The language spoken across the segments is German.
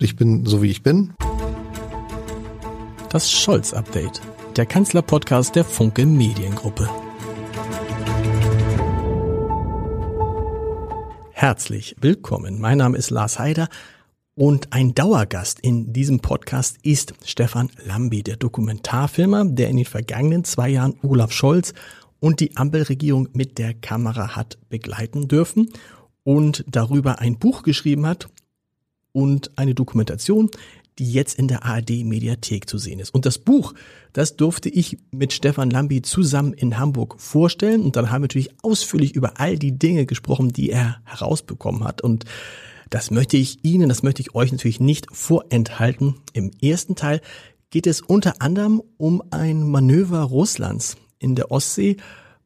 Ich bin so wie ich bin. Das Scholz-Update, der Kanzler-Podcast der Funke Mediengruppe. Herzlich willkommen. Mein Name ist Lars Heider und ein Dauergast in diesem Podcast ist Stefan Lambi, der Dokumentarfilmer, der in den vergangenen zwei Jahren Olaf Scholz und die Ampelregierung mit der Kamera hat begleiten dürfen und darüber ein Buch geschrieben hat und eine Dokumentation, die jetzt in der ARD Mediathek zu sehen ist. Und das Buch, das durfte ich mit Stefan Lambi zusammen in Hamburg vorstellen. Und dann haben wir natürlich ausführlich über all die Dinge gesprochen, die er herausbekommen hat. Und das möchte ich Ihnen, das möchte ich euch natürlich nicht vorenthalten. Im ersten Teil geht es unter anderem um ein Manöver Russlands in der Ostsee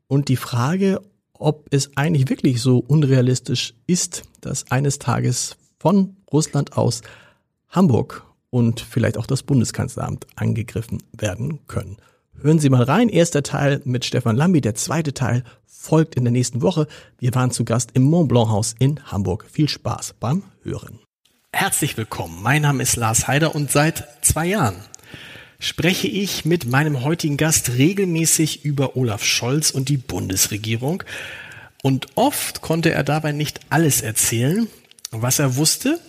und die Frage, ob es eigentlich wirklich so unrealistisch ist, dass eines Tages von Russland aus Hamburg und vielleicht auch das Bundeskanzleramt angegriffen werden können. Hören Sie mal rein. Erster Teil mit Stefan Lambi. Der zweite Teil folgt in der nächsten Woche. Wir waren zu Gast im Mont Blanc Haus in Hamburg. Viel Spaß beim Hören. Herzlich willkommen. Mein Name ist Lars Heider und seit zwei Jahren spreche ich mit meinem heutigen Gast regelmäßig über Olaf Scholz und die Bundesregierung. Und oft konnte er dabei nicht alles erzählen, was er wusste,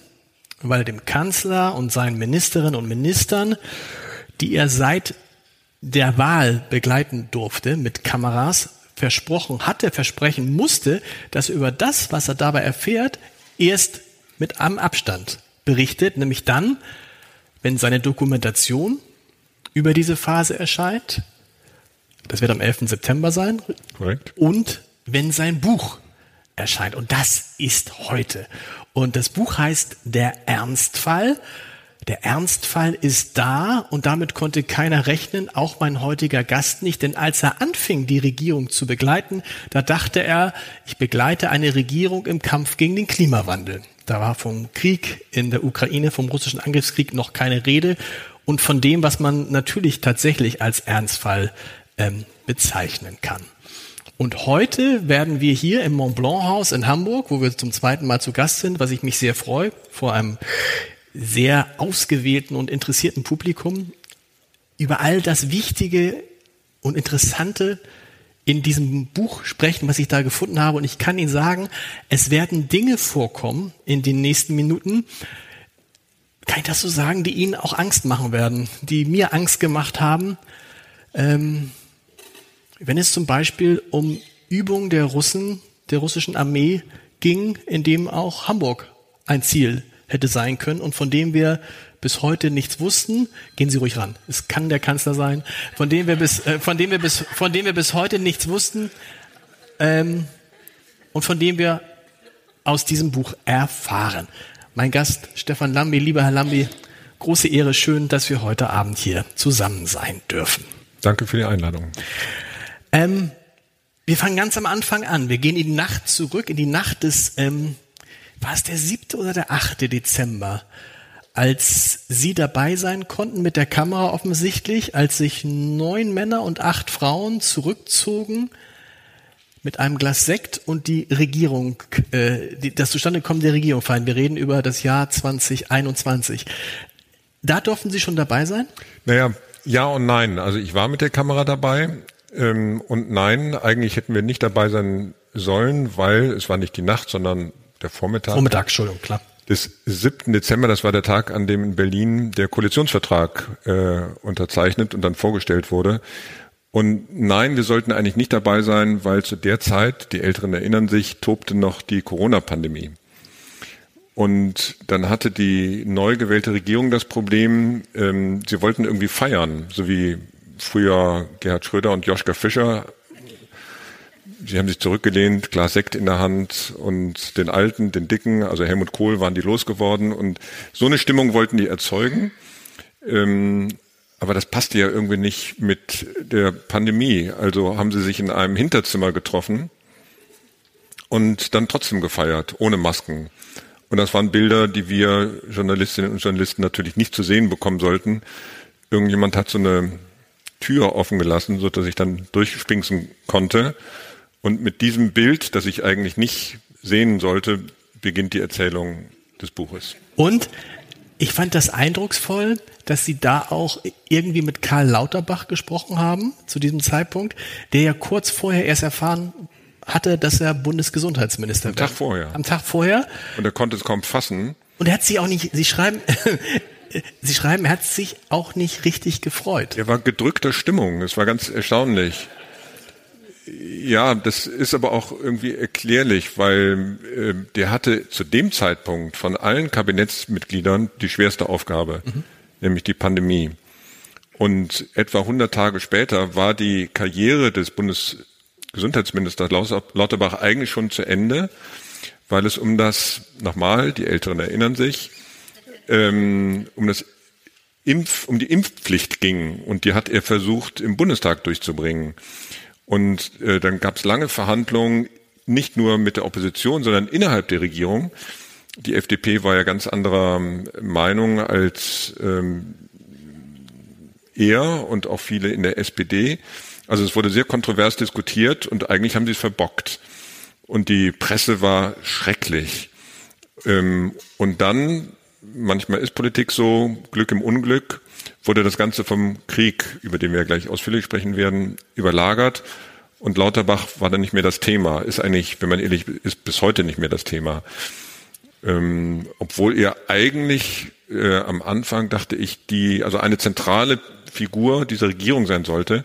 weil er dem Kanzler und seinen Ministerinnen und Ministern, die er seit der Wahl begleiten durfte mit Kameras, versprochen hatte, versprechen musste, dass er über das, was er dabei erfährt, erst mit einem Abstand berichtet, nämlich dann, wenn seine Dokumentation über diese Phase erscheint. Das wird am 11. September sein. Korrekt. Und wenn sein Buch erscheint. Und das ist heute. Und das Buch heißt Der Ernstfall. Der Ernstfall ist da und damit konnte keiner rechnen, auch mein heutiger Gast nicht, denn als er anfing, die Regierung zu begleiten, da dachte er, ich begleite eine Regierung im Kampf gegen den Klimawandel. Da war vom Krieg in der Ukraine, vom russischen Angriffskrieg noch keine Rede und von dem, was man natürlich tatsächlich als Ernstfall ähm, bezeichnen kann. Und heute werden wir hier im Mont Blanc Haus in Hamburg, wo wir zum zweiten Mal zu Gast sind, was ich mich sehr freue, vor einem sehr ausgewählten und interessierten Publikum, über all das Wichtige und Interessante in diesem Buch sprechen, was ich da gefunden habe. Und ich kann Ihnen sagen, es werden Dinge vorkommen in den nächsten Minuten, kann ich das so sagen, die Ihnen auch Angst machen werden, die mir Angst gemacht haben. Ähm, wenn es zum Beispiel um Übungen der Russen, der russischen Armee ging, in dem auch Hamburg ein Ziel hätte sein können und von dem wir bis heute nichts wussten, gehen Sie ruhig ran. Es kann der Kanzler sein, von dem wir bis, äh, von dem wir bis, von dem wir bis heute nichts wussten ähm, und von dem wir aus diesem Buch erfahren. Mein Gast Stefan Lambi, lieber Herr Lambi, große Ehre, schön, dass wir heute Abend hier zusammen sein dürfen. Danke für die Einladung. Ähm, wir fangen ganz am Anfang an. Wir gehen in die Nacht zurück, in die Nacht des, ähm, war es der siebte oder der achte Dezember, als Sie dabei sein konnten mit der Kamera offensichtlich, als sich neun Männer und acht Frauen zurückzogen mit einem Glas Sekt und die Regierung, äh, die, das Zustandekommen der Regierung feiern. Wir reden über das Jahr 2021. Da durften Sie schon dabei sein? Naja, ja und nein. Also ich war mit der Kamera dabei. Ähm, und nein, eigentlich hätten wir nicht dabei sein sollen, weil es war nicht die Nacht, sondern der Vormittag. Vormittag, Entschuldigung, klar. Des 7. Dezember, das war der Tag, an dem in Berlin der Koalitionsvertrag äh, unterzeichnet und dann vorgestellt wurde. Und nein, wir sollten eigentlich nicht dabei sein, weil zu der Zeit, die Älteren erinnern sich, tobte noch die Corona-Pandemie. Und dann hatte die neu gewählte Regierung das Problem, ähm, sie wollten irgendwie feiern, so wie früher Gerhard Schröder und Joschka Fischer. Sie haben sich zurückgelehnt, Glas Sekt in der Hand und den Alten, den Dicken, also Helmut Kohl waren die losgeworden und so eine Stimmung wollten die erzeugen. Ähm, aber das passte ja irgendwie nicht mit der Pandemie. Also haben sie sich in einem Hinterzimmer getroffen und dann trotzdem gefeiert, ohne Masken. Und das waren Bilder, die wir Journalistinnen und Journalisten natürlich nicht zu sehen bekommen sollten. Irgendjemand hat so eine Tür offen gelassen, so dass ich dann durchspinksen konnte. Und mit diesem Bild, das ich eigentlich nicht sehen sollte, beginnt die Erzählung des Buches. Und Ich fand das eindrucksvoll, dass Sie da auch irgendwie mit Karl Lauterbach gesprochen haben zu diesem Zeitpunkt, der ja kurz vorher erst erfahren hatte, dass er Bundesgesundheitsminister Am Tag vorher. Am Tag vorher. Und er konnte es kaum fassen. Und er hat sie auch nicht, Sie schreiben, Sie schreiben, er hat sich auch nicht richtig gefreut. Er war gedrückter Stimmung. Es war ganz erstaunlich. Ja, das ist aber auch irgendwie erklärlich, weil äh, der hatte zu dem Zeitpunkt von allen Kabinettsmitgliedern die schwerste Aufgabe, mhm. nämlich die Pandemie. Und etwa 100 Tage später war die Karriere des Bundesgesundheitsministers Lauterbach eigentlich schon zu Ende, weil es um das, nochmal, die Älteren erinnern sich, ähm, um das Impf, um die Impfpflicht ging und die hat er versucht im Bundestag durchzubringen. Und äh, dann gab es lange Verhandlungen, nicht nur mit der Opposition, sondern innerhalb der Regierung. Die FDP war ja ganz anderer ähm, Meinung als ähm, er und auch viele in der SPD. Also es wurde sehr kontrovers diskutiert und eigentlich haben sie es verbockt. Und die Presse war schrecklich. Ähm, und dann manchmal ist Politik so, Glück im Unglück, wurde das Ganze vom Krieg, über den wir gleich ausführlich sprechen werden, überlagert. Und Lauterbach war dann nicht mehr das Thema, ist eigentlich, wenn man ehrlich ist, bis heute nicht mehr das Thema. Ähm, obwohl er eigentlich äh, am Anfang, dachte ich, die, also eine zentrale Figur dieser Regierung sein sollte.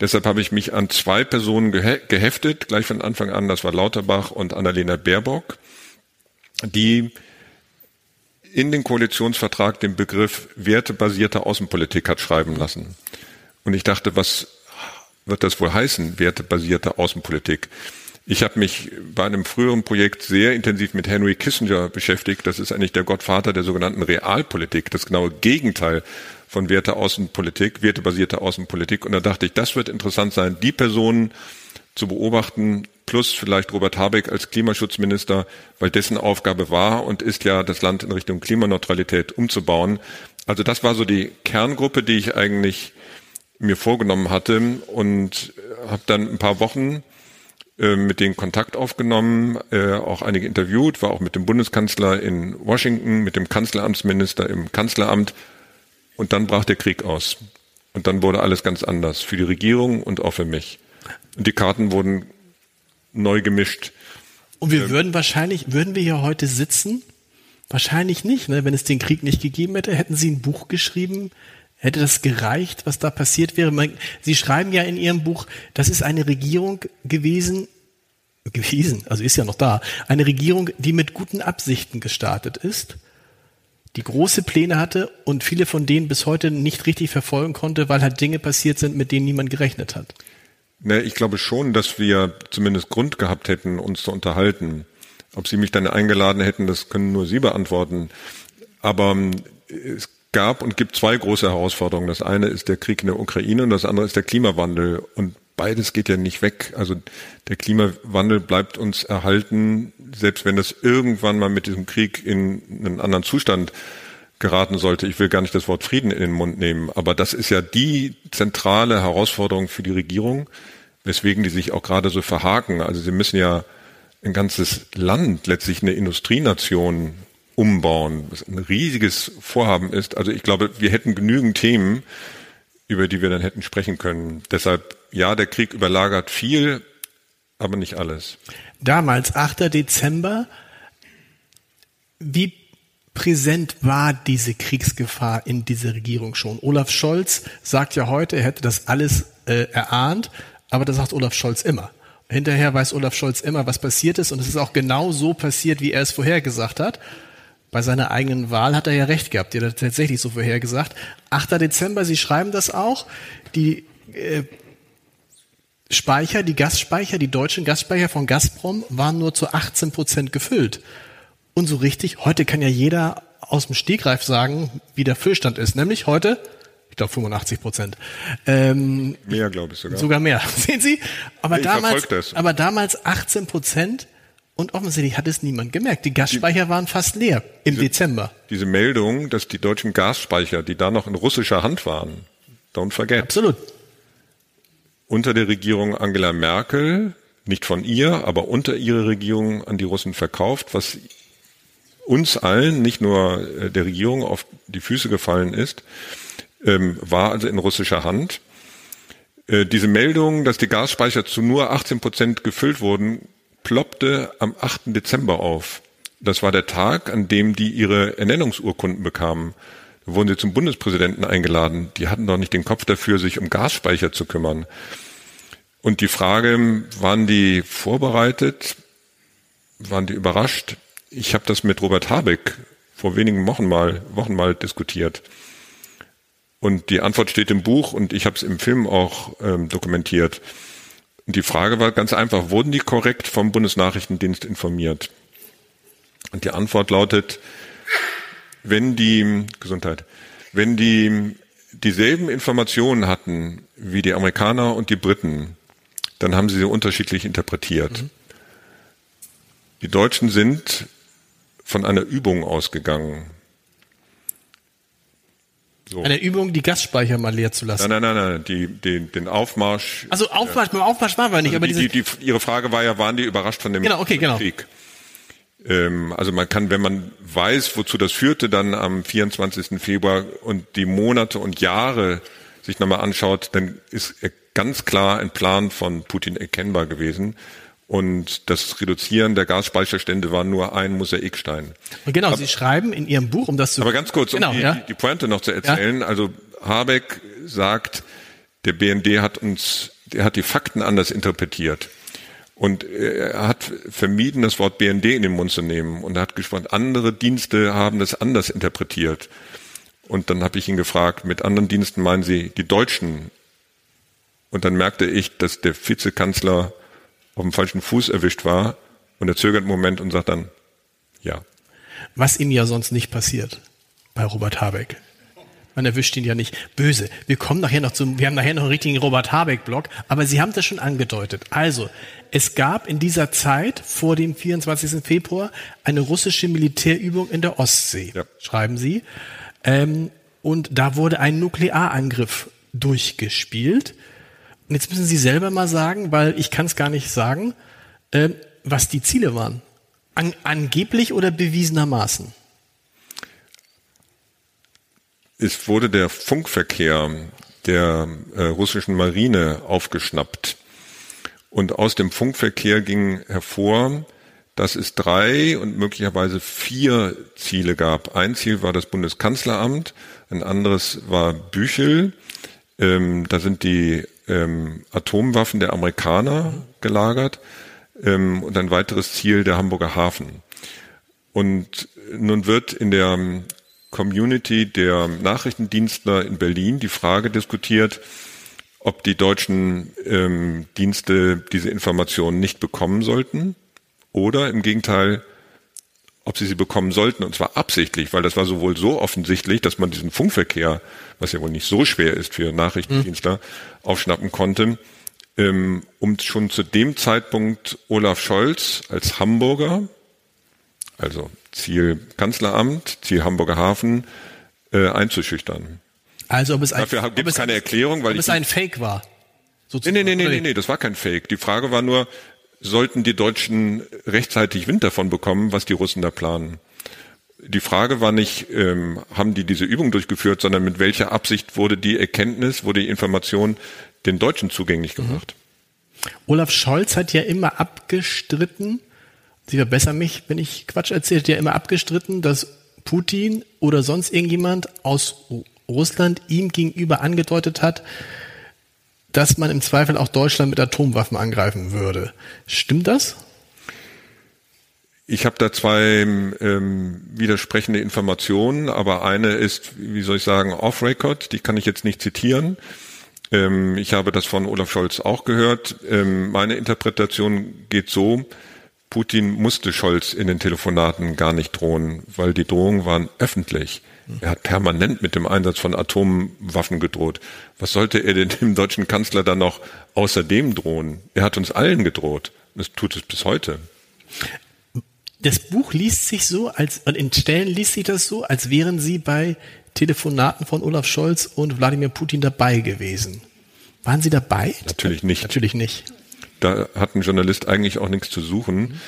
Deshalb habe ich mich an zwei Personen geheftet, gleich von Anfang an, das war Lauterbach und Annalena Baerbock, die in den Koalitionsvertrag den Begriff wertebasierte Außenpolitik hat schreiben lassen. Und ich dachte, was wird das wohl heißen, wertebasierte Außenpolitik? Ich habe mich bei einem früheren Projekt sehr intensiv mit Henry Kissinger beschäftigt. Das ist eigentlich der Gottvater der sogenannten Realpolitik, das genaue Gegenteil von Werteaußenpolitik, wertebasierte Außenpolitik. Und da dachte ich, das wird interessant sein, die Personen zu beobachten, plus vielleicht Robert Habeck als Klimaschutzminister, weil dessen Aufgabe war und ist ja, das Land in Richtung Klimaneutralität umzubauen. Also das war so die Kerngruppe, die ich eigentlich mir vorgenommen hatte und habe dann ein paar Wochen äh, mit denen Kontakt aufgenommen, äh, auch einige interviewt, war auch mit dem Bundeskanzler in Washington, mit dem Kanzleramtsminister im Kanzleramt und dann brach der Krieg aus. Und dann wurde alles ganz anders für die Regierung und auch für mich. Und die Karten wurden neu gemischt. Und wir ähm, würden wahrscheinlich, würden wir hier heute sitzen? Wahrscheinlich nicht, ne? Wenn es den Krieg nicht gegeben hätte, hätten Sie ein Buch geschrieben, Hätte das gereicht, was da passiert wäre? Sie schreiben ja in Ihrem Buch, das ist eine Regierung gewesen, gewesen, also ist ja noch da, eine Regierung, die mit guten Absichten gestartet ist, die große Pläne hatte und viele von denen bis heute nicht richtig verfolgen konnte, weil halt Dinge passiert sind, mit denen niemand gerechnet hat. Ne, ich glaube schon, dass wir zumindest Grund gehabt hätten, uns zu unterhalten. Ob Sie mich dann eingeladen hätten, das können nur Sie beantworten. Aber ähm, es gab und gibt zwei große Herausforderungen. Das eine ist der Krieg in der Ukraine und das andere ist der Klimawandel. Und beides geht ja nicht weg. Also der Klimawandel bleibt uns erhalten, selbst wenn das irgendwann mal mit diesem Krieg in einen anderen Zustand geraten sollte. Ich will gar nicht das Wort Frieden in den Mund nehmen, aber das ist ja die zentrale Herausforderung für die Regierung, weswegen die sich auch gerade so verhaken. Also sie müssen ja ein ganzes Land, letztlich eine Industrienation umbauen, was ein riesiges Vorhaben ist. Also ich glaube, wir hätten genügend Themen, über die wir dann hätten sprechen können. Deshalb, ja, der Krieg überlagert viel, aber nicht alles. Damals, 8. Dezember, wie präsent war diese Kriegsgefahr in dieser Regierung schon? Olaf Scholz sagt ja heute, er hätte das alles äh, erahnt, aber das sagt Olaf Scholz immer. Hinterher weiß Olaf Scholz immer, was passiert ist und es ist auch genau so passiert, wie er es vorhergesagt hat. Bei seiner eigenen Wahl hat er ja recht gehabt, er hat tatsächlich so vorhergesagt. 8. Dezember, Sie schreiben das auch, die äh, Speicher, die Gasspeicher, die deutschen Gasspeicher von Gazprom waren nur zu 18 Prozent gefüllt. Und so richtig, heute kann ja jeder aus dem Stegreif sagen, wie der Füllstand ist. Nämlich heute, ich glaube 85 Prozent. Ähm, mehr, glaube ich sogar. Sogar mehr. Sehen Sie? Aber ich damals, aber damals 18 Prozent und offensichtlich hat es niemand gemerkt. Die Gasspeicher die, waren fast leer im diese, Dezember. Diese Meldung, dass die deutschen Gasspeicher, die da noch in russischer Hand waren, don't forget. Absolut. Unter der Regierung Angela Merkel, nicht von ihr, aber unter ihrer Regierung an die Russen verkauft, was uns allen, nicht nur äh, der Regierung, auf die Füße gefallen ist, ähm, war also in russischer Hand. Äh, diese Meldung, dass die Gasspeicher zu nur 18 Prozent gefüllt wurden, ploppte am 8. Dezember auf. Das war der Tag, an dem die ihre Ernennungsurkunden bekamen. Da wurden sie zum Bundespräsidenten eingeladen. Die hatten doch nicht den Kopf dafür, sich um Gasspeicher zu kümmern. Und die Frage, waren die vorbereitet? Waren die überrascht? Ich habe das mit Robert Habeck vor wenigen Wochen mal, Wochen mal diskutiert. Und die Antwort steht im Buch und ich habe es im Film auch ähm, dokumentiert. Und die Frage war ganz einfach, wurden die korrekt vom Bundesnachrichtendienst informiert? Und die Antwort lautet, wenn die Gesundheit, wenn die dieselben Informationen hatten wie die Amerikaner und die Briten, dann haben sie sie unterschiedlich interpretiert. Mhm. Die Deutschen sind von einer Übung ausgegangen. So. Eine Übung, die Gasspeicher mal leer zu lassen. Nein, nein, nein, nein, die, den, den Aufmarsch. Also Aufmarsch, ja. beim Aufmarsch waren wir nicht, also aber die, die, die, Ihre Frage war ja, waren die überrascht von dem genau, okay, genau. Krieg? Ähm, also man kann, wenn man weiß, wozu das führte, dann am 24. Februar und die Monate und Jahre sich nochmal anschaut, dann ist ganz klar ein Plan von Putin erkennbar gewesen. Und das Reduzieren der Gasspeicherstände war nur ein Mosaikstein. Genau, aber, Sie schreiben in Ihrem Buch, um das zu... Aber ganz kurz, genau, um die, ja. die Pointe noch zu erzählen. Ja. Also Habeck sagt, der BND hat uns, der hat die Fakten anders interpretiert. Und er hat vermieden, das Wort BND in den Mund zu nehmen. Und er hat gesprochen, andere Dienste haben das anders interpretiert. Und dann habe ich ihn gefragt, mit anderen Diensten meinen Sie die Deutschen? Und dann merkte ich, dass der Vizekanzler auf dem falschen Fuß erwischt war und er zögert einen Moment und sagt dann, ja. Was ihm ja sonst nicht passiert bei Robert Habeck. Man erwischt ihn ja nicht böse. Wir kommen nachher noch zum, wir haben nachher noch einen richtigen Robert Habeck-Blog, aber Sie haben das schon angedeutet. Also, es gab in dieser Zeit vor dem 24. Februar eine russische Militärübung in der Ostsee, ja. schreiben Sie. Ähm, und da wurde ein Nuklearangriff durchgespielt. Jetzt müssen Sie selber mal sagen, weil ich kann es gar nicht sagen, äh, was die Ziele waren. An, angeblich oder bewiesenermaßen? Es wurde der Funkverkehr der äh, russischen Marine aufgeschnappt. Und aus dem Funkverkehr ging hervor, dass es drei und möglicherweise vier Ziele gab. Ein Ziel war das Bundeskanzleramt, ein anderes war Büchel. Ähm, da sind die ähm, Atomwaffen der Amerikaner gelagert ähm, und ein weiteres Ziel der Hamburger Hafen. Und nun wird in der Community der Nachrichtendienstler in Berlin die Frage diskutiert, ob die deutschen ähm, Dienste diese Informationen nicht bekommen sollten oder im Gegenteil ob sie sie bekommen sollten, und zwar absichtlich, weil das war sowohl so offensichtlich, dass man diesen Funkverkehr, was ja wohl nicht so schwer ist für Nachrichtendienstler, mhm. aufschnappen konnte, ähm, um schon zu dem Zeitpunkt Olaf Scholz als Hamburger, also Ziel Kanzleramt, Ziel Hamburger Hafen, äh, einzuschüchtern. Also ob es ein, Dafür gibt es keine Erklärung, weil ob es ein Fake war. Nee, nee, nee, nee, nee, nee, das war kein Fake. Die Frage war nur, sollten die Deutschen rechtzeitig Wind davon bekommen, was die Russen da planen. Die Frage war nicht, ähm, haben die diese Übung durchgeführt, sondern mit welcher Absicht wurde die Erkenntnis, wurde die Information den Deutschen zugänglich gemacht. Mhm. Olaf Scholz hat ja immer abgestritten, Sie verbessern mich, wenn ich Quatsch erzähle, hat ja immer abgestritten, dass Putin oder sonst irgendjemand aus Russland ihm gegenüber angedeutet hat, dass man im Zweifel auch Deutschland mit Atomwaffen angreifen würde. Stimmt das? Ich habe da zwei ähm, widersprechende Informationen, aber eine ist, wie soll ich sagen, off-record, die kann ich jetzt nicht zitieren. Ähm, ich habe das von Olaf Scholz auch gehört. Ähm, meine Interpretation geht so, Putin musste Scholz in den Telefonaten gar nicht drohen, weil die Drohungen waren öffentlich. Er hat permanent mit dem Einsatz von Atomwaffen gedroht. Was sollte er denn dem deutschen Kanzler dann noch außerdem drohen? Er hat uns allen gedroht. Das tut es bis heute. Das Buch liest sich so, als in Stellen liest sich das so, als wären Sie bei Telefonaten von Olaf Scholz und Wladimir Putin dabei gewesen. Waren Sie dabei? Natürlich nicht. Natürlich nicht. Da hat ein Journalist eigentlich auch nichts zu suchen.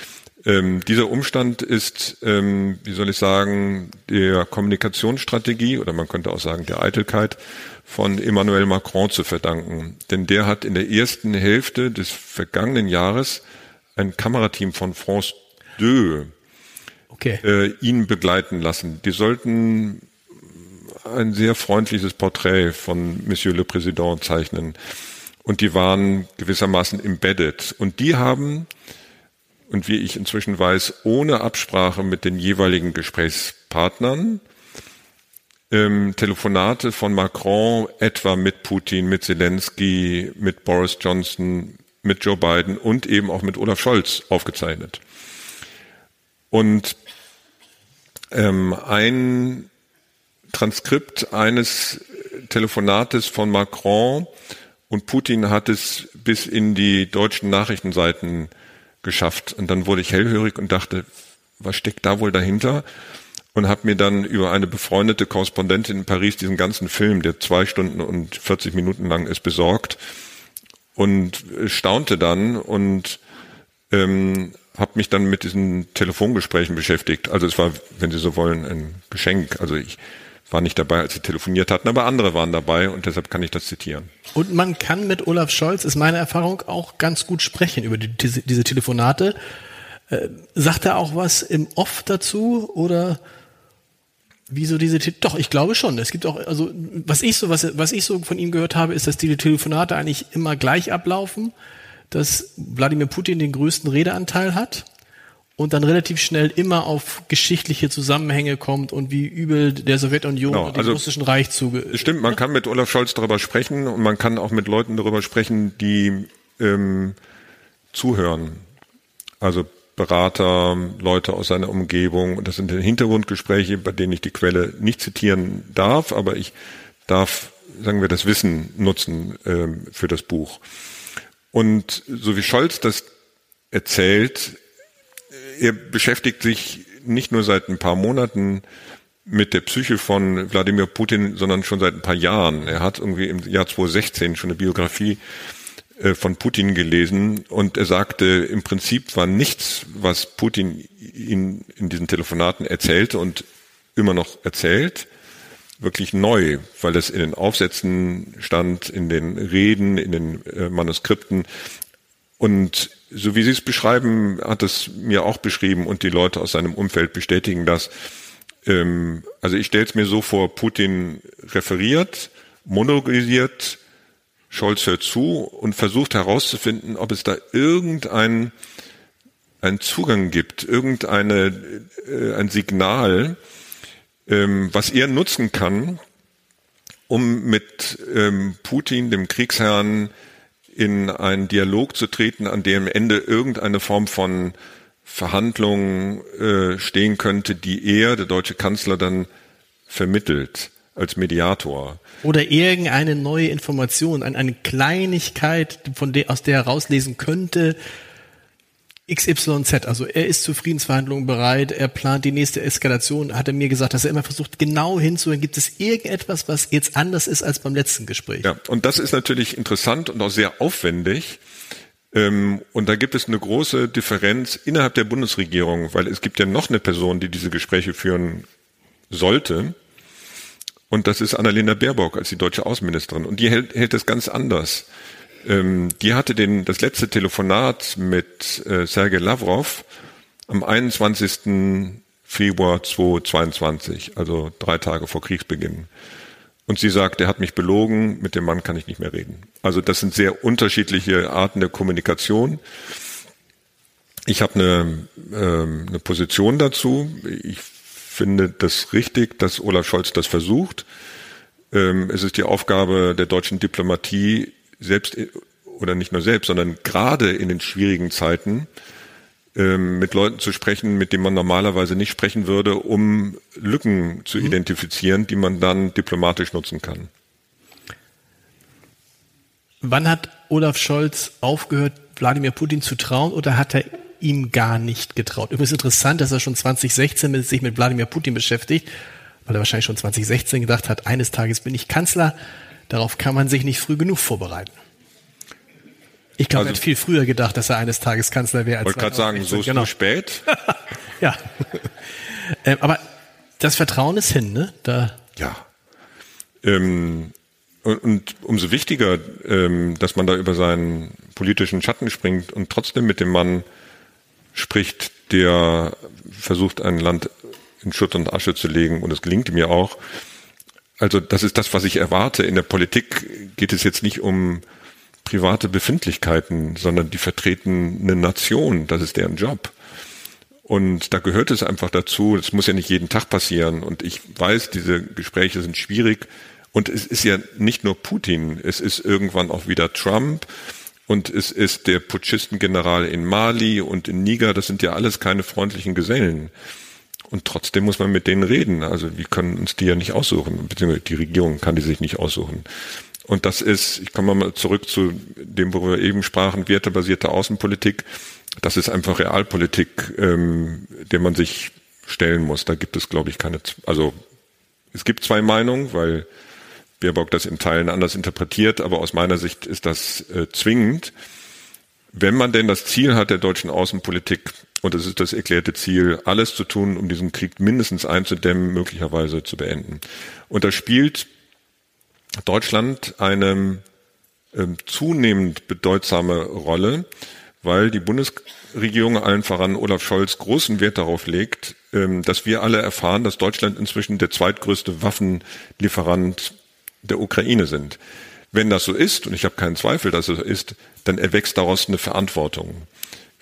Ähm, dieser Umstand ist, ähm, wie soll ich sagen, der Kommunikationsstrategie oder man könnte auch sagen der Eitelkeit von Emmanuel Macron zu verdanken. Denn der hat in der ersten Hälfte des vergangenen Jahres ein Kamerateam von France 2 okay. äh, ihn begleiten lassen. Die sollten ein sehr freundliches Porträt von Monsieur le Président zeichnen. Und die waren gewissermaßen embedded. Und die haben, und wie ich inzwischen weiß, ohne Absprache mit den jeweiligen Gesprächspartnern, ähm, Telefonate von Macron etwa mit Putin, mit Zelensky, mit Boris Johnson, mit Joe Biden und eben auch mit Olaf Scholz aufgezeichnet. Und ähm, ein Transkript eines Telefonates von Macron und Putin hat es bis in die deutschen Nachrichtenseiten geschafft. Und dann wurde ich hellhörig und dachte, was steckt da wohl dahinter? Und habe mir dann über eine befreundete Korrespondentin in Paris diesen ganzen Film, der zwei Stunden und 40 Minuten lang ist, besorgt und staunte dann und ähm, habe mich dann mit diesen Telefongesprächen beschäftigt. Also es war, wenn Sie so wollen, ein Geschenk. Also ich war nicht dabei, als sie telefoniert hatten, aber andere waren dabei und deshalb kann ich das zitieren. Und man kann mit Olaf Scholz, ist meine Erfahrung, auch ganz gut sprechen über die, diese, diese, Telefonate. Äh, sagt er auch was im Off dazu oder wieso diese Doch, ich glaube schon. Es gibt auch, also was ich so, was, was ich so von ihm gehört habe, ist, dass die Telefonate eigentlich immer gleich ablaufen, dass Wladimir Putin den größten Redeanteil hat und dann relativ schnell immer auf geschichtliche Zusammenhänge kommt und wie übel der Sowjetunion genau, und dem also russischen Reich zuge. Stimmt, man kann mit Olaf Scholz darüber sprechen und man kann auch mit Leuten darüber sprechen, die ähm, zuhören. Also Berater, Leute aus seiner Umgebung. Das sind Hintergrundgespräche, bei denen ich die Quelle nicht zitieren darf, aber ich darf, sagen wir, das Wissen nutzen ähm, für das Buch. Und so wie Scholz das erzählt, er beschäftigt sich nicht nur seit ein paar Monaten mit der Psyche von Wladimir Putin, sondern schon seit ein paar Jahren. Er hat irgendwie im Jahr 2016 schon eine Biografie äh, von Putin gelesen und er sagte, im Prinzip war nichts, was Putin ihn in diesen Telefonaten erzählte und immer noch erzählt, wirklich neu, weil es in den Aufsätzen stand, in den Reden, in den äh, Manuskripten. Und so wie Sie es beschreiben, hat es mir auch beschrieben und die Leute aus seinem Umfeld bestätigen das. Ähm, also ich stelle es mir so vor, Putin referiert, monologisiert, Scholz hört zu und versucht herauszufinden, ob es da irgendein ein Zugang gibt, irgendeine äh, ein Signal, ähm, was er nutzen kann, um mit ähm, Putin, dem Kriegsherrn, in einen Dialog zu treten, an dem Ende irgendeine Form von Verhandlung äh, stehen könnte, die er, der deutsche Kanzler, dann vermittelt als Mediator. Oder irgendeine neue Information, eine Kleinigkeit, von der, aus der er rauslesen könnte, XYZ, also er ist zu Friedensverhandlungen bereit, er plant die nächste Eskalation, hat er mir gesagt, dass er immer versucht, genau hinzuhören, gibt es irgendetwas, was jetzt anders ist als beim letzten Gespräch? Ja, und das ist natürlich interessant und auch sehr aufwendig. Ähm, und da gibt es eine große Differenz innerhalb der Bundesregierung, weil es gibt ja noch eine Person, die diese Gespräche führen sollte. Und das ist Annalena Baerbock als die deutsche Außenministerin. Und die hält, hält das ganz anders ähm, die hatte den, das letzte Telefonat mit äh, Sergei Lavrov am 21. Februar 2022, also drei Tage vor Kriegsbeginn. Und sie sagt, er hat mich belogen, mit dem Mann kann ich nicht mehr reden. Also das sind sehr unterschiedliche Arten der Kommunikation. Ich habe eine, ähm, eine Position dazu. Ich finde das richtig, dass Olaf Scholz das versucht. Ähm, es ist die Aufgabe der deutschen Diplomatie, selbst oder nicht nur selbst, sondern gerade in den schwierigen Zeiten ähm, mit Leuten zu sprechen, mit denen man normalerweise nicht sprechen würde, um Lücken zu mhm. identifizieren, die man dann diplomatisch nutzen kann. Wann hat Olaf Scholz aufgehört, Wladimir Putin zu trauen oder hat er ihm gar nicht getraut? Übrigens interessant, dass er schon 2016 mit, sich mit Wladimir Putin beschäftigt, weil er wahrscheinlich schon 2016 gedacht hat, eines Tages bin ich Kanzler. Darauf kann man sich nicht früh genug vorbereiten. Ich glaube, also, er hat viel früher gedacht, dass er eines Tages Kanzler wäre. Ich wollte gerade sagen, so ist genau. spät. ja. ähm, aber das Vertrauen ist hin, ne? Da. Ja. Ähm, und, und umso wichtiger, ähm, dass man da über seinen politischen Schatten springt und trotzdem mit dem Mann spricht, der versucht, ein Land in Schutt und Asche zu legen. Und es gelingt ihm ja auch. Also das ist das, was ich erwarte. In der Politik geht es jetzt nicht um private Befindlichkeiten, sondern die vertreten eine Nation. Das ist deren Job. Und da gehört es einfach dazu. Es muss ja nicht jeden Tag passieren. Und ich weiß, diese Gespräche sind schwierig. Und es ist ja nicht nur Putin. Es ist irgendwann auch wieder Trump. Und es ist der Putschistengeneral in Mali und in Niger. Das sind ja alles keine freundlichen Gesellen. Und trotzdem muss man mit denen reden. Also wir können uns die ja nicht aussuchen, beziehungsweise die Regierung kann die sich nicht aussuchen. Und das ist, ich komme mal zurück zu dem, worüber wir eben sprachen, wertebasierte Außenpolitik. Das ist einfach Realpolitik, ähm, der man sich stellen muss. Da gibt es, glaube ich, keine, also es gibt zwei Meinungen, weil Baerbock das in Teilen anders interpretiert, aber aus meiner Sicht ist das äh, zwingend. Wenn man denn das Ziel hat der deutschen Außenpolitik, und es ist das erklärte Ziel, alles zu tun, um diesen Krieg mindestens einzudämmen, möglicherweise zu beenden. Und da spielt Deutschland eine äh, zunehmend bedeutsame Rolle, weil die Bundesregierung allen voran Olaf Scholz großen Wert darauf legt, ähm, dass wir alle erfahren, dass Deutschland inzwischen der zweitgrößte Waffenlieferant der Ukraine sind. Wenn das so ist, und ich habe keinen Zweifel, dass es so ist, dann erwächst daraus eine Verantwortung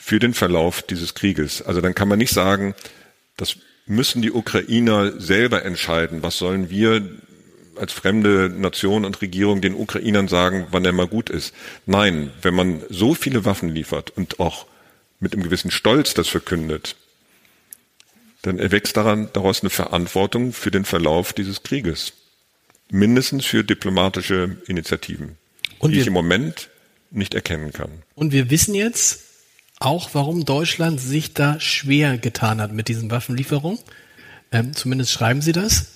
für den Verlauf dieses Krieges. Also dann kann man nicht sagen, das müssen die Ukrainer selber entscheiden. Was sollen wir als fremde Nation und Regierung den Ukrainern sagen, wann er mal gut ist? Nein, wenn man so viele Waffen liefert und auch mit einem gewissen Stolz das verkündet, dann erwächst daran, daraus eine Verantwortung für den Verlauf dieses Krieges. Mindestens für diplomatische Initiativen, und die ich im Moment nicht erkennen kann. Und wir wissen jetzt, auch, warum Deutschland sich da schwer getan hat mit diesen Waffenlieferungen. Ähm, zumindest schreiben sie das.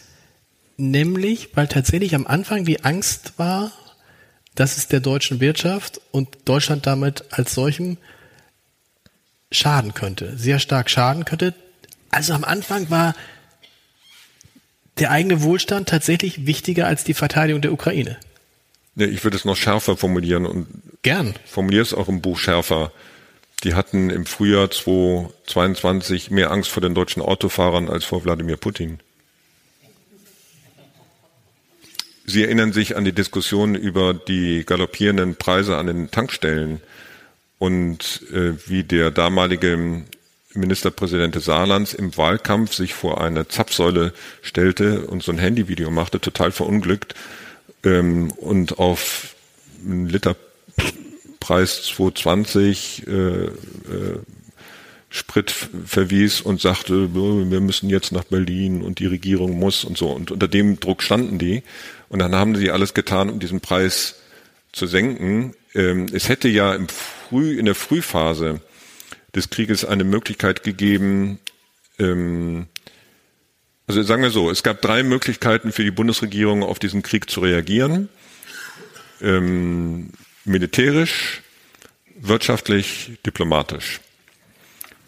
Nämlich, weil tatsächlich am Anfang die Angst war, dass es der deutschen Wirtschaft und Deutschland damit als solchem schaden könnte, sehr stark schaden könnte. Also am Anfang war der eigene Wohlstand tatsächlich wichtiger als die Verteidigung der Ukraine. Ja, ich würde es noch schärfer formulieren und gern formuliere es auch im Buch schärfer. Die hatten im Frühjahr 2022 mehr Angst vor den deutschen Autofahrern als vor Wladimir Putin. Sie erinnern sich an die Diskussion über die galoppierenden Preise an den Tankstellen und äh, wie der damalige Ministerpräsident des Saarlands im Wahlkampf sich vor eine Zapfsäule stellte und so ein Handyvideo machte, total verunglückt ähm, und auf einen Liter Preis 220 äh, äh, Sprit verwies und sagte, wir müssen jetzt nach Berlin und die Regierung muss und so. Und unter dem Druck standen die. Und dann haben sie alles getan, um diesen Preis zu senken. Ähm, es hätte ja im Früh, in der Frühphase des Krieges eine Möglichkeit gegeben, ähm, also sagen wir so, es gab drei Möglichkeiten für die Bundesregierung, auf diesen Krieg zu reagieren. Militärisch, wirtschaftlich, diplomatisch.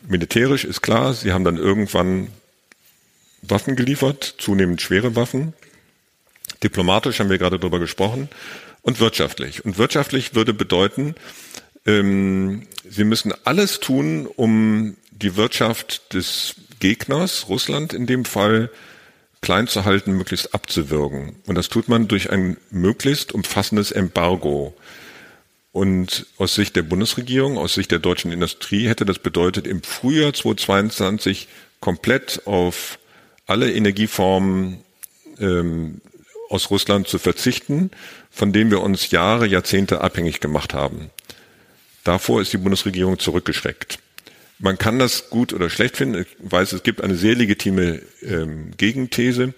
Militärisch ist klar, sie haben dann irgendwann Waffen geliefert, zunehmend schwere Waffen. Diplomatisch haben wir gerade darüber gesprochen. Und wirtschaftlich. Und wirtschaftlich würde bedeuten, ähm, sie müssen alles tun, um die Wirtschaft des Gegners, Russland in dem Fall, klein zu halten, möglichst abzuwürgen. Und das tut man durch ein möglichst umfassendes Embargo. Und aus Sicht der Bundesregierung, aus Sicht der deutschen Industrie hätte das bedeutet, im Frühjahr 2022 komplett auf alle Energieformen ähm, aus Russland zu verzichten, von denen wir uns Jahre, Jahrzehnte abhängig gemacht haben. Davor ist die Bundesregierung zurückgeschreckt. Man kann das gut oder schlecht finden. Ich weiß, es gibt eine sehr legitime ähm, Gegenthese.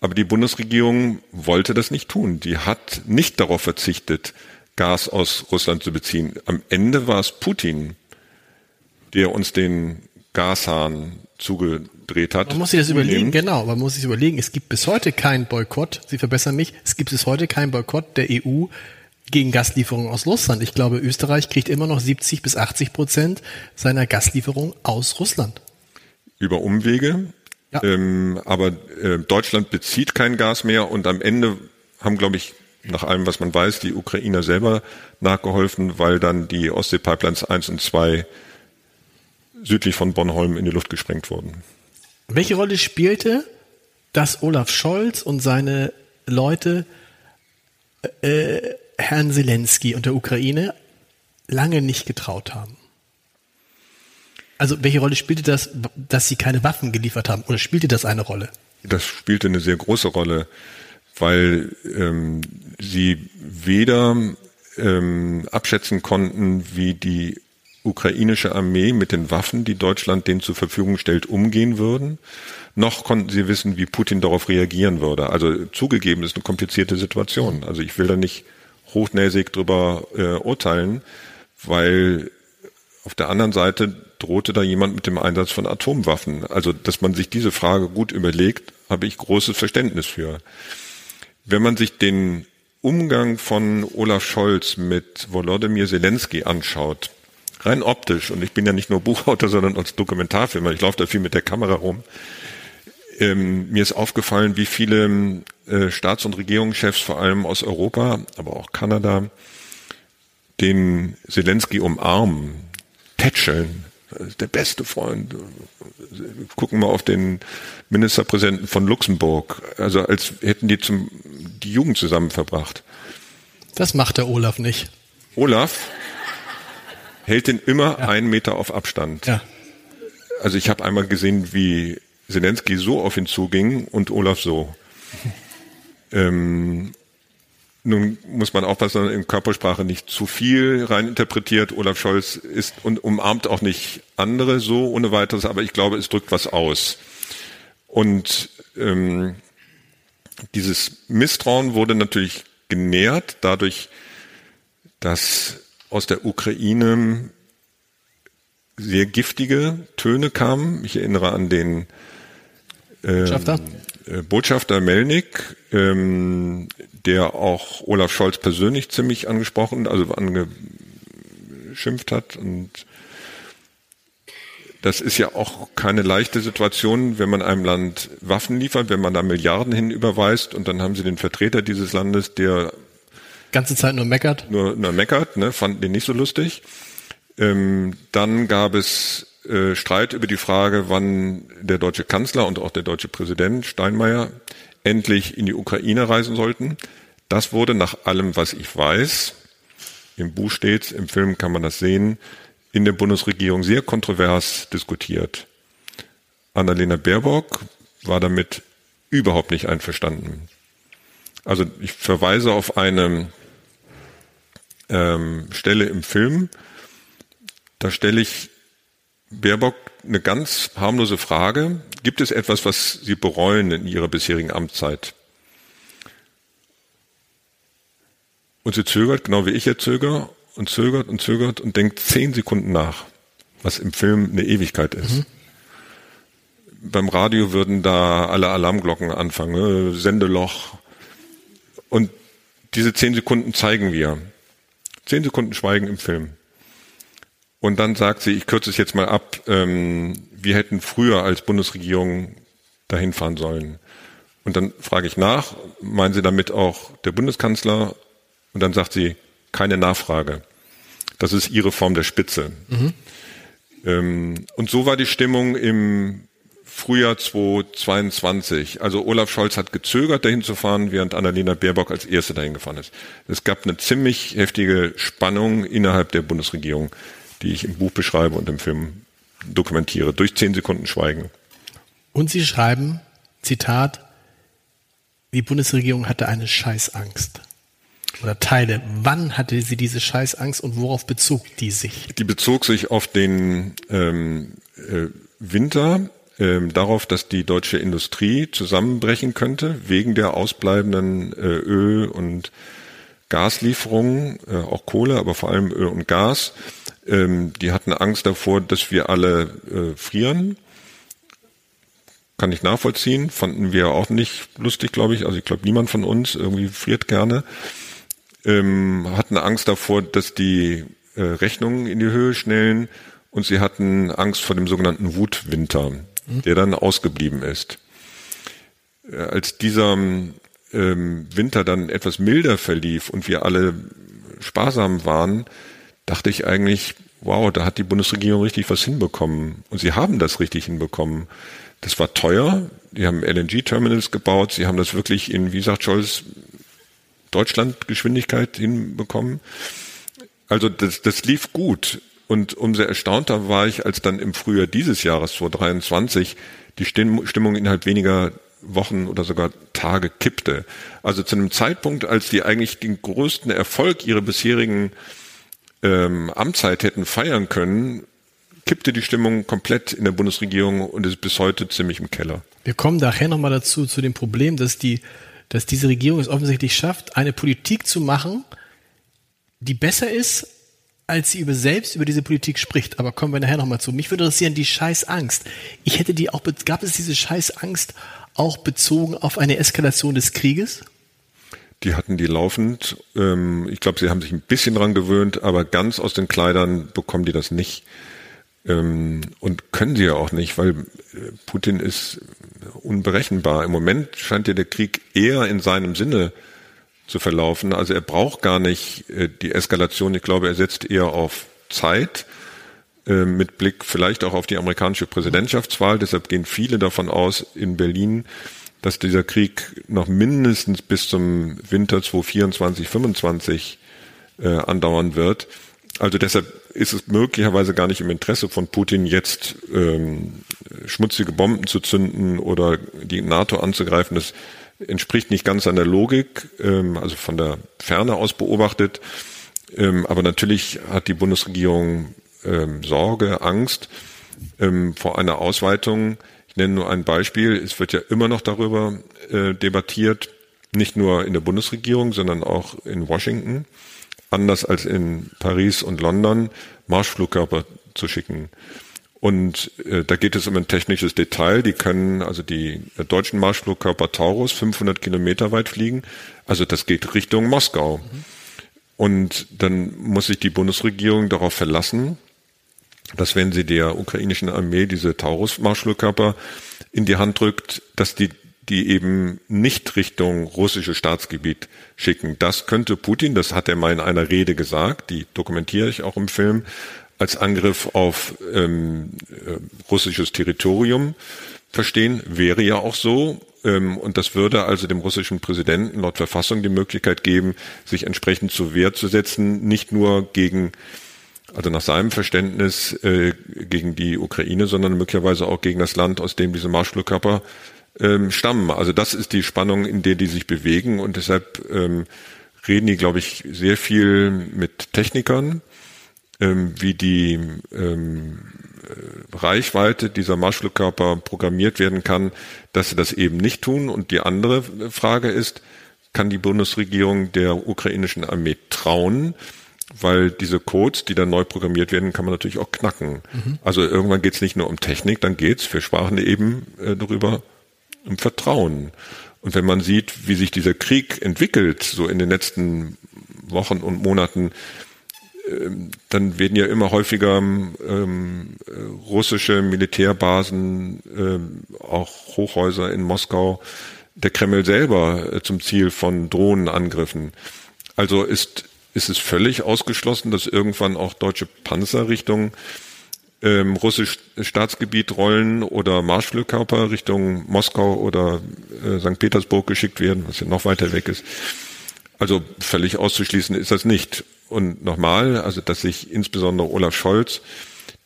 Aber die Bundesregierung wollte das nicht tun. Die hat nicht darauf verzichtet, Gas aus Russland zu beziehen. Am Ende war es Putin, der uns den Gashahn zugedreht hat. Man muss sich das überlegen, genau, man muss sich überlegen, es gibt bis heute keinen Boykott, Sie verbessern mich, es gibt bis heute keinen Boykott der EU gegen Gaslieferungen aus Russland. Ich glaube, Österreich kriegt immer noch 70 bis 80 Prozent seiner Gaslieferungen aus Russland. Über Umwege. Ja. Ähm, aber äh, Deutschland bezieht kein Gas mehr und am Ende haben, glaube ich, nach allem, was man weiß, die Ukrainer selber nachgeholfen, weil dann die Ostsee-Pipelines 1 und 2 südlich von Bornholm in die Luft gesprengt wurden. Welche Rolle spielte, dass Olaf Scholz und seine Leute äh, Herrn Zelensky und der Ukraine lange nicht getraut haben? Also welche Rolle spielte das, dass sie keine Waffen geliefert haben? Oder spielte das eine Rolle? Das spielte eine sehr große Rolle, weil ähm, sie weder ähm, abschätzen konnten, wie die ukrainische Armee mit den Waffen, die Deutschland denen zur Verfügung stellt, umgehen würden, noch konnten sie wissen, wie Putin darauf reagieren würde. Also zugegeben ist eine komplizierte Situation. Also ich will da nicht hochnäsig drüber äh, urteilen, weil auf der anderen Seite drohte da jemand mit dem Einsatz von Atomwaffen. Also, dass man sich diese Frage gut überlegt, habe ich großes Verständnis für. Wenn man sich den Umgang von Olaf Scholz mit Volodymyr Zelensky anschaut, rein optisch, und ich bin ja nicht nur Buchautor, sondern als Dokumentarfilmer, ich laufe da viel mit der Kamera rum, ähm, mir ist aufgefallen, wie viele äh, Staats- und Regierungschefs, vor allem aus Europa, aber auch Kanada, den Zelensky umarmen, tätscheln, der beste Freund. Gucken wir auf den Ministerpräsidenten von Luxemburg, also als hätten die zum, die Jugend zusammen verbracht. Das macht der Olaf nicht. Olaf hält den immer ja. einen Meter auf Abstand. Ja. Also ich habe einmal gesehen, wie Zelensky so auf ihn zuging und Olaf so. ähm, nun muss man aufpassen, in Körpersprache nicht zu viel reininterpretiert. Olaf Scholz ist und umarmt auch nicht andere so ohne weiteres, aber ich glaube, es drückt was aus. Und ähm, dieses Misstrauen wurde natürlich genährt dadurch, dass aus der Ukraine sehr giftige Töne kamen. Ich erinnere an den ähm, Botschafter? Äh, Botschafter Melnik, ähm, der auch Olaf Scholz persönlich ziemlich angesprochen, also angeschimpft hat. Und das ist ja auch keine leichte Situation, wenn man einem Land Waffen liefert, wenn man da Milliarden hin überweist und dann haben sie den Vertreter dieses Landes, der ganze Zeit nur meckert. Nur, nur meckert, ne, fand den nicht so lustig. Ähm, dann gab es äh, Streit über die Frage, wann der deutsche Kanzler und auch der deutsche Präsident Steinmeier endlich in die Ukraine reisen sollten. Das wurde nach allem, was ich weiß, im Buch steht, im Film kann man das sehen, in der Bundesregierung sehr kontrovers diskutiert. Annalena Baerbock war damit überhaupt nicht einverstanden. Also ich verweise auf eine ähm, Stelle im Film, da stelle ich Baerbock eine ganz harmlose Frage. Gibt es etwas, was Sie bereuen in Ihrer bisherigen Amtszeit? Und sie zögert, genau wie ich jetzt zögere, und zögert und zögert und denkt zehn Sekunden nach, was im Film eine Ewigkeit ist. Mhm. Beim Radio würden da alle Alarmglocken anfangen, Sendeloch. Und diese zehn Sekunden zeigen wir. Zehn Sekunden Schweigen im Film. Und dann sagt sie, ich kürze es jetzt mal ab, ähm, wir hätten früher als Bundesregierung dahin fahren sollen. Und dann frage ich nach, meinen Sie damit auch der Bundeskanzler? Und dann sagt sie, keine Nachfrage. Das ist ihre Form der Spitze. Mhm. Ähm, und so war die Stimmung im Frühjahr 2022. Also Olaf Scholz hat gezögert, dahin zu fahren, während Annalena Baerbock als Erste dahin gefahren ist. Es gab eine ziemlich heftige Spannung innerhalb der Bundesregierung die ich im Buch beschreibe und im Film dokumentiere, durch zehn Sekunden Schweigen. Und Sie schreiben, Zitat, die Bundesregierung hatte eine Scheißangst. Oder Teile. Wann hatte sie diese Scheißangst und worauf bezog die sich? Die bezog sich auf den ähm, äh, Winter, ähm, darauf, dass die deutsche Industrie zusammenbrechen könnte wegen der ausbleibenden äh, Öl- und Gaslieferungen, äh, auch Kohle, aber vor allem Öl und Gas. Ähm, die hatten Angst davor, dass wir alle äh, frieren. Kann ich nachvollziehen. Fanden wir auch nicht lustig, glaube ich. Also ich glaube, niemand von uns irgendwie friert gerne. ähm, hatten Angst davor, dass die äh, Rechnungen in die Höhe schnellen und sie hatten Angst vor dem sogenannten Wutwinter, der dann ausgeblieben ist. Äh, als dieser ähm, Winter dann etwas milder verlief und wir alle sparsam waren, dachte ich eigentlich, wow, da hat die Bundesregierung richtig was hinbekommen. Und sie haben das richtig hinbekommen. Das war teuer. Die haben LNG-Terminals gebaut. Sie haben das wirklich in, wie sagt Scholz, Deutschlandgeschwindigkeit hinbekommen. Also das, das lief gut. Und umso erstaunter war ich, als dann im Frühjahr dieses Jahres, 2023, die Stimmung innerhalb weniger Wochen oder sogar Tage kippte. Also zu einem Zeitpunkt, als die eigentlich den größten Erfolg ihrer bisherigen ähm, Amtszeit hätten feiern können, kippte die Stimmung komplett in der Bundesregierung und ist bis heute ziemlich im Keller. Wir kommen nachher nochmal dazu, zu dem Problem, dass die, dass diese Regierung es offensichtlich schafft, eine Politik zu machen, die besser ist, als sie über selbst über diese Politik spricht. Aber kommen wir nachher nochmal zu. Mich würde interessieren, die Scheißangst. Ich hätte die auch, gab es diese Scheißangst auch bezogen auf eine Eskalation des Krieges? Die hatten die laufend. Ähm, ich glaube, sie haben sich ein bisschen dran gewöhnt, aber ganz aus den Kleidern bekommen die das nicht. Ähm, und können sie ja auch nicht, weil äh, Putin ist unberechenbar. Im Moment scheint ja der Krieg eher in seinem Sinne zu verlaufen. Also er braucht gar nicht äh, die Eskalation. Ich glaube, er setzt eher auf Zeit äh, mit Blick vielleicht auch auf die amerikanische Präsidentschaftswahl. Deshalb gehen viele davon aus in Berlin, dass dieser Krieg noch mindestens bis zum Winter 2024, 25 äh, andauern wird. Also deshalb ist es möglicherweise gar nicht im Interesse von Putin jetzt ähm, schmutzige Bomben zu zünden oder die NATO anzugreifen. Das entspricht nicht ganz an der Logik, ähm, also von der Ferne aus beobachtet. Ähm, aber natürlich hat die Bundesregierung ähm, Sorge, Angst ähm, vor einer Ausweitung. Ich nenne nur ein Beispiel. Es wird ja immer noch darüber äh, debattiert, nicht nur in der Bundesregierung, sondern auch in Washington, anders als in Paris und London, Marschflugkörper zu schicken. Und äh, da geht es um ein technisches Detail. Die können, also die deutschen Marschflugkörper Taurus, 500 Kilometer weit fliegen. Also das geht Richtung Moskau. Mhm. Und dann muss sich die Bundesregierung darauf verlassen, dass wenn sie der ukrainischen Armee diese Taurus-Marschflugkörper in die Hand drückt, dass die die eben nicht Richtung russisches Staatsgebiet schicken. Das könnte Putin, das hat er mal in einer Rede gesagt, die dokumentiere ich auch im Film, als Angriff auf ähm, äh, russisches Territorium verstehen, wäre ja auch so. Ähm, und das würde also dem russischen Präsidenten laut Verfassung die Möglichkeit geben, sich entsprechend zur Wehr zu setzen, nicht nur gegen, also nach seinem Verständnis äh, gegen die Ukraine, sondern möglicherweise auch gegen das Land, aus dem diese Marschflugkörper ähm, stammen. Also das ist die Spannung, in der die sich bewegen und deshalb ähm, reden die, glaube ich, sehr viel mit Technikern ähm, wie die ähm, äh, Reichweite dieser Marschflugkörper programmiert werden kann, dass sie das eben nicht tun. Und die andere Frage ist, kann die Bundesregierung der ukrainischen Armee trauen? Weil diese Codes, die dann neu programmiert werden, kann man natürlich auch knacken. Mhm. Also irgendwann geht es nicht nur um Technik, dann geht es, wir sprachen eben äh, darüber, um Vertrauen. Und wenn man sieht, wie sich dieser Krieg entwickelt, so in den letzten Wochen und Monaten, ähm, dann werden ja immer häufiger ähm, russische Militärbasen, ähm, auch Hochhäuser in Moskau, der Kreml selber äh, zum Ziel von Drohnenangriffen. Also ist, ist es völlig ausgeschlossen, dass irgendwann auch deutsche Panzer Richtung ähm, russisch Staatsgebiet rollen oder Marschflugkörper Richtung Moskau oder äh, St. Petersburg geschickt werden, was ja noch weiter weg ist. Also völlig auszuschließen ist das nicht. Und nochmal, also dass sich insbesondere Olaf Scholz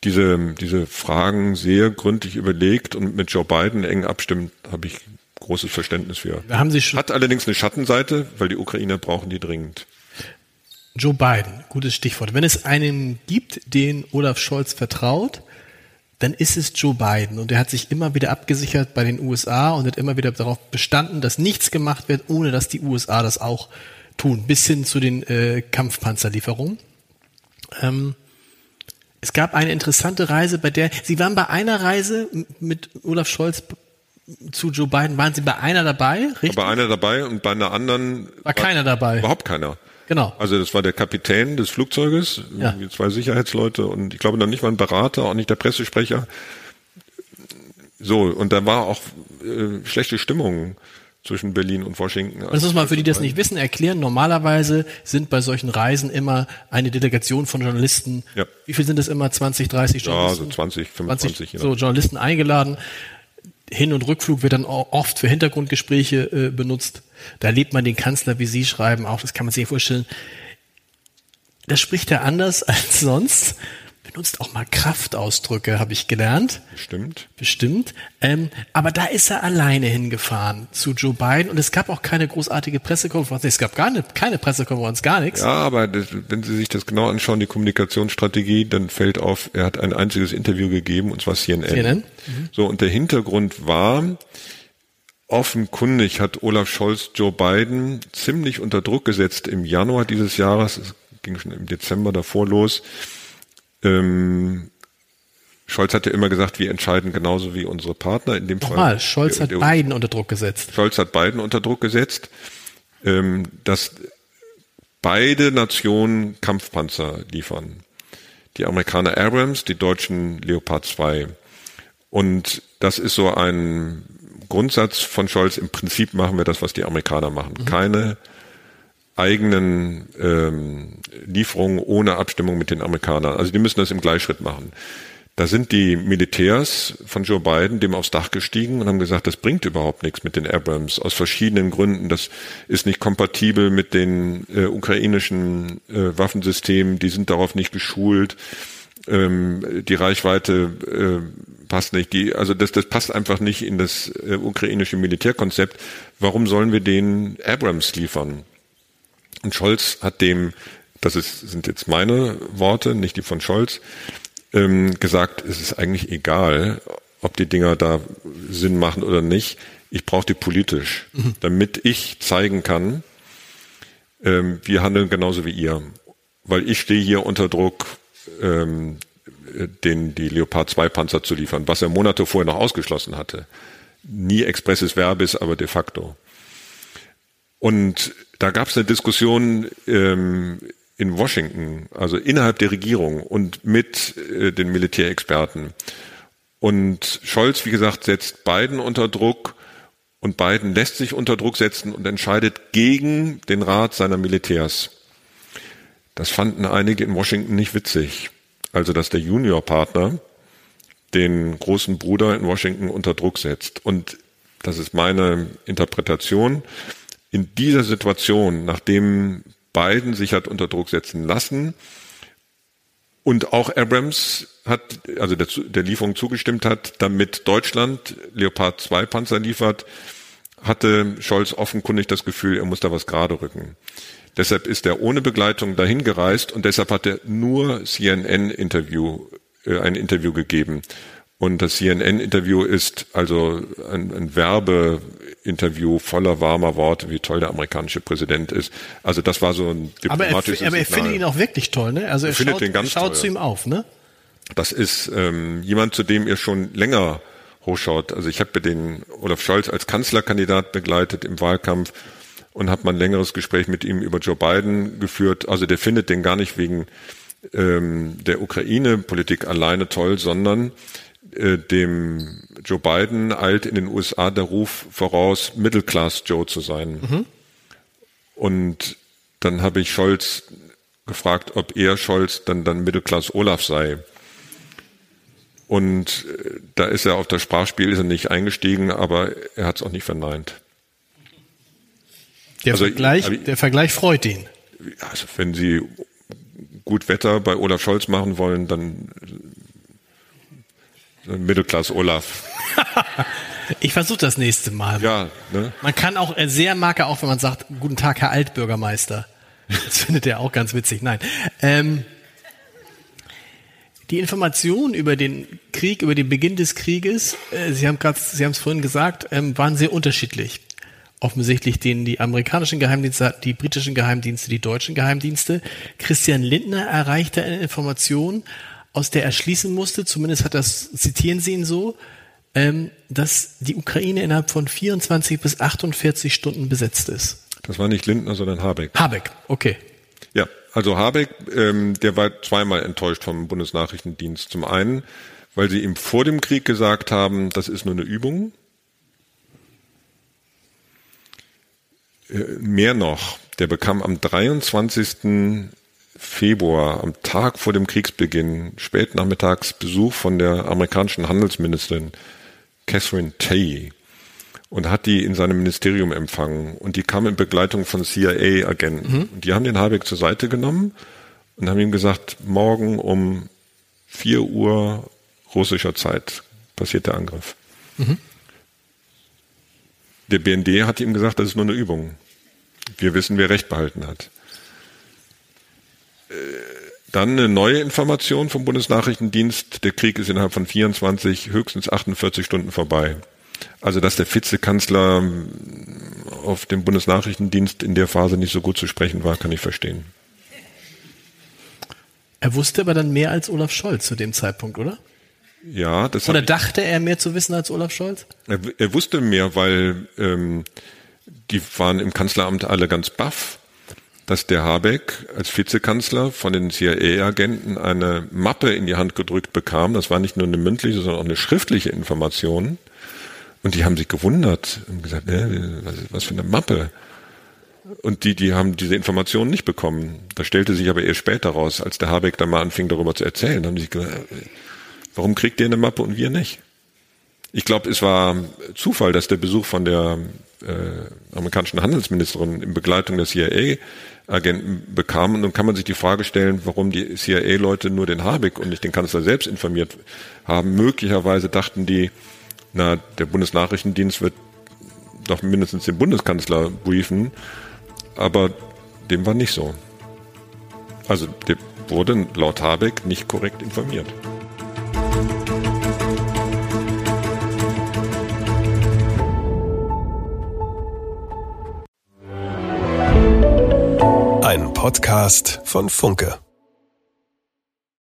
diese, diese Fragen sehr gründlich überlegt und mit Joe Biden eng abstimmt, habe ich großes Verständnis für. Haben Sie schon Hat allerdings eine Schattenseite, weil die Ukrainer brauchen die dringend. Joe Biden, gutes Stichwort. Wenn es einen gibt, den Olaf Scholz vertraut, dann ist es Joe Biden. Und er hat sich immer wieder abgesichert bei den USA und hat immer wieder darauf bestanden, dass nichts gemacht wird, ohne dass die USA das auch tun, bis hin zu den äh, Kampfpanzerlieferungen. Ähm, es gab eine interessante Reise, bei der Sie waren bei einer Reise mit Olaf Scholz zu Joe Biden. Waren Sie bei einer dabei? Richtig? Bei einer dabei und bei einer anderen war keiner dabei. Überhaupt keiner. Genau. Also das war der Kapitän des Flugzeuges, Ja. zwei Sicherheitsleute und ich glaube dann nicht mal ein Berater, auch nicht der Pressesprecher. So, und da war auch äh, schlechte Stimmung zwischen Berlin und Washington. Das muss man für die, die das nicht wissen, erklären. Normalerweise sind bei solchen Reisen immer eine Delegation von Journalisten. Ja. Wie viel sind das immer? 20, 30 Ja, Journalisten? so 20, 25. je so Journalisten eingeladen. Hin- und Rückflug wird dann oft für Hintergrundgespräche äh, benutzt. Da lebt man den Kanzler, wie Sie schreiben, auch. Das kann man sich vorstellen. Das spricht er anders als sonst. Benutzt auch mal Kraftausdrücke, habe ich gelernt. Stimmt. Bestimmt. Ähm, aber da ist er alleine hingefahren zu Joe Biden und es gab auch keine großartige Pressekonferenz. Es gab gar ne, keine Pressekonferenz, gar nichts. Ja, aber das, wenn Sie sich das genau anschauen, die Kommunikationsstrategie, dann fällt auf, er hat ein einziges Interview gegeben, und zwar CNN. CNN? So, und der Hintergrund war, offenkundig hat Olaf Scholz Joe Biden ziemlich unter Druck gesetzt im Januar dieses Jahres, es ging schon im Dezember davor los. Ähm, Scholz hat ja immer gesagt, wir entscheiden genauso wie unsere Partner. In dem Nochmal, Fall. Scholz hat der, Biden unter Druck gesetzt. Scholz hat Biden unter Druck gesetzt, ähm, dass beide Nationen Kampfpanzer liefern. Die Amerikaner Abrams, die Deutschen Leopard 2. Und das ist so ein Grundsatz von Scholz. Im Prinzip machen wir das, was die Amerikaner machen. Keine eigenen ähm, Lieferungen ohne Abstimmung mit den Amerikanern. Also die müssen das im Gleichschritt machen. Da sind die Militärs von Joe Biden dem aufs Dach gestiegen und haben gesagt, das bringt überhaupt nichts mit den Abrams aus verschiedenen Gründen. Das ist nicht kompatibel mit den äh, ukrainischen äh, Waffensystemen, die sind darauf nicht geschult. Ähm, die Reichweite äh, passt nicht. Die, also das, das passt einfach nicht in das äh, ukrainische Militärkonzept. Warum sollen wir den Abrams liefern? Und Scholz hat dem, das ist, sind jetzt meine Worte, nicht die von Scholz, ähm, gesagt, es ist eigentlich egal, ob die Dinger da Sinn machen oder nicht. Ich brauche die politisch, mhm. damit ich zeigen kann, ähm, wir handeln genauso wie ihr. Weil ich stehe hier unter Druck, ähm, den, die Leopard 2 Panzer zu liefern, was er Monate vorher noch ausgeschlossen hatte. Nie expresses Verbis, aber de facto. Und da gab es eine Diskussion ähm, in Washington, also innerhalb der Regierung und mit äh, den Militärexperten. Und Scholz, wie gesagt, setzt Biden unter Druck und Biden lässt sich unter Druck setzen und entscheidet gegen den Rat seiner Militärs. Das fanden einige in Washington nicht witzig. Also, dass der Juniorpartner den großen Bruder in Washington unter Druck setzt. Und das ist meine Interpretation. In dieser Situation, nachdem Biden sich hat unter Druck setzen lassen und auch Abrams hat, also der, der Lieferung zugestimmt hat, damit Deutschland Leopard 2 Panzer liefert, hatte Scholz offenkundig das Gefühl, er muss da was gerade rücken. Deshalb ist er ohne Begleitung dahin gereist und deshalb hat er nur CNN-Interview, äh, ein Interview gegeben. Und das CNN-Interview ist also ein, ein Werbeinterview voller warmer Worte, wie toll der amerikanische Präsident ist. Also das war so ein diplomatisches Aber er, aber er findet ihn auch wirklich toll, ne? Also er, er schaut, ganz schaut zu ihm auf, ne? Das ist ähm, jemand, zu dem ihr schon länger hochschaut. Also ich habe den Olaf Scholz als Kanzlerkandidat begleitet im Wahlkampf und habe mal ein längeres Gespräch mit ihm über Joe Biden geführt. Also der findet den gar nicht wegen ähm, der Ukraine-Politik alleine toll, sondern äh, dem Joe Biden eilt in den USA der Ruf voraus, Middle Class Joe zu sein. Mhm. Und dann habe ich Scholz gefragt, ob er Scholz dann dann Middle Class Olaf sei. Und äh, da ist er auf das Sprachspiel ist er nicht eingestiegen, aber er hat es auch nicht verneint. Der, also, Vergleich, ich, der Vergleich freut ihn. Also wenn Sie gut Wetter bei Olaf Scholz machen wollen, dann Mittelklasse Olaf. ich versuche das nächste Mal. Ja, ne? Man kann auch, sehr mag er auch, wenn man sagt, guten Tag, Herr Altbürgermeister. Das findet er auch ganz witzig. Nein. Ähm, die Informationen über den Krieg, über den Beginn des Krieges, äh, Sie haben gerade, Sie haben es vorhin gesagt, ähm, waren sehr unterschiedlich. Offensichtlich den die amerikanischen Geheimdienste, die britischen Geheimdienste, die deutschen Geheimdienste. Christian Lindner erreichte eine Information, aus der er schließen musste, zumindest hat das, zitieren Sie ihn so, ähm, dass die Ukraine innerhalb von 24 bis 48 Stunden besetzt ist. Das war nicht Lindner, sondern Habeck. Habeck, okay. Ja, also Habeck, ähm, der war zweimal enttäuscht vom Bundesnachrichtendienst. Zum einen, weil sie ihm vor dem Krieg gesagt haben, das ist nur eine Übung. Äh, mehr noch, der bekam am 23. Februar, am Tag vor dem Kriegsbeginn, spät nachmittags Besuch von der amerikanischen Handelsministerin Catherine Tay und hat die in seinem Ministerium empfangen. Und die kam in Begleitung von CIA-Agenten. Mhm. Die haben den Habeck zur Seite genommen und haben ihm gesagt, morgen um 4 Uhr russischer Zeit passiert der Angriff. Mhm. Der BND hat ihm gesagt, das ist nur eine Übung. Wir wissen, wer Recht behalten hat. Äh, dann eine neue Information vom Bundesnachrichtendienst. Der Krieg ist innerhalb von 24, höchstens 48 Stunden vorbei. Also, dass der Vizekanzler auf dem Bundesnachrichtendienst in der Phase nicht so gut zu sprechen war, kann ich verstehen. Er wusste aber dann mehr als Olaf Scholz zu dem Zeitpunkt, oder? Ja, das Oder dachte er mehr zu wissen als Olaf Scholz? Er, er wusste mehr, weil ähm, die waren im Kanzleramt alle ganz baff, dass der Habeck als Vizekanzler von den CIA-Agenten eine Mappe in die Hand gedrückt bekam. Das war nicht nur eine mündliche, sondern auch eine schriftliche Information. Und die haben sich gewundert und gesagt, äh, was für eine Mappe. Und die, die haben diese Informationen nicht bekommen. Das stellte sich aber erst später raus, als der Habeck dann mal anfing, darüber zu erzählen. Haben sich gesagt, warum kriegt der eine Mappe und wir nicht? Ich glaube, es war Zufall, dass der Besuch von der äh, amerikanischen Handelsministerin in Begleitung der CIA-Agenten bekam. Und dann kann man sich die Frage stellen, warum die CIA-Leute nur den Habeck und nicht den Kanzler selbst informiert haben. Möglicherweise dachten die, na, der Bundesnachrichtendienst wird doch mindestens den Bundeskanzler briefen, aber dem war nicht so. Also der wurde laut Habeck nicht korrekt informiert. Podcast von Funke.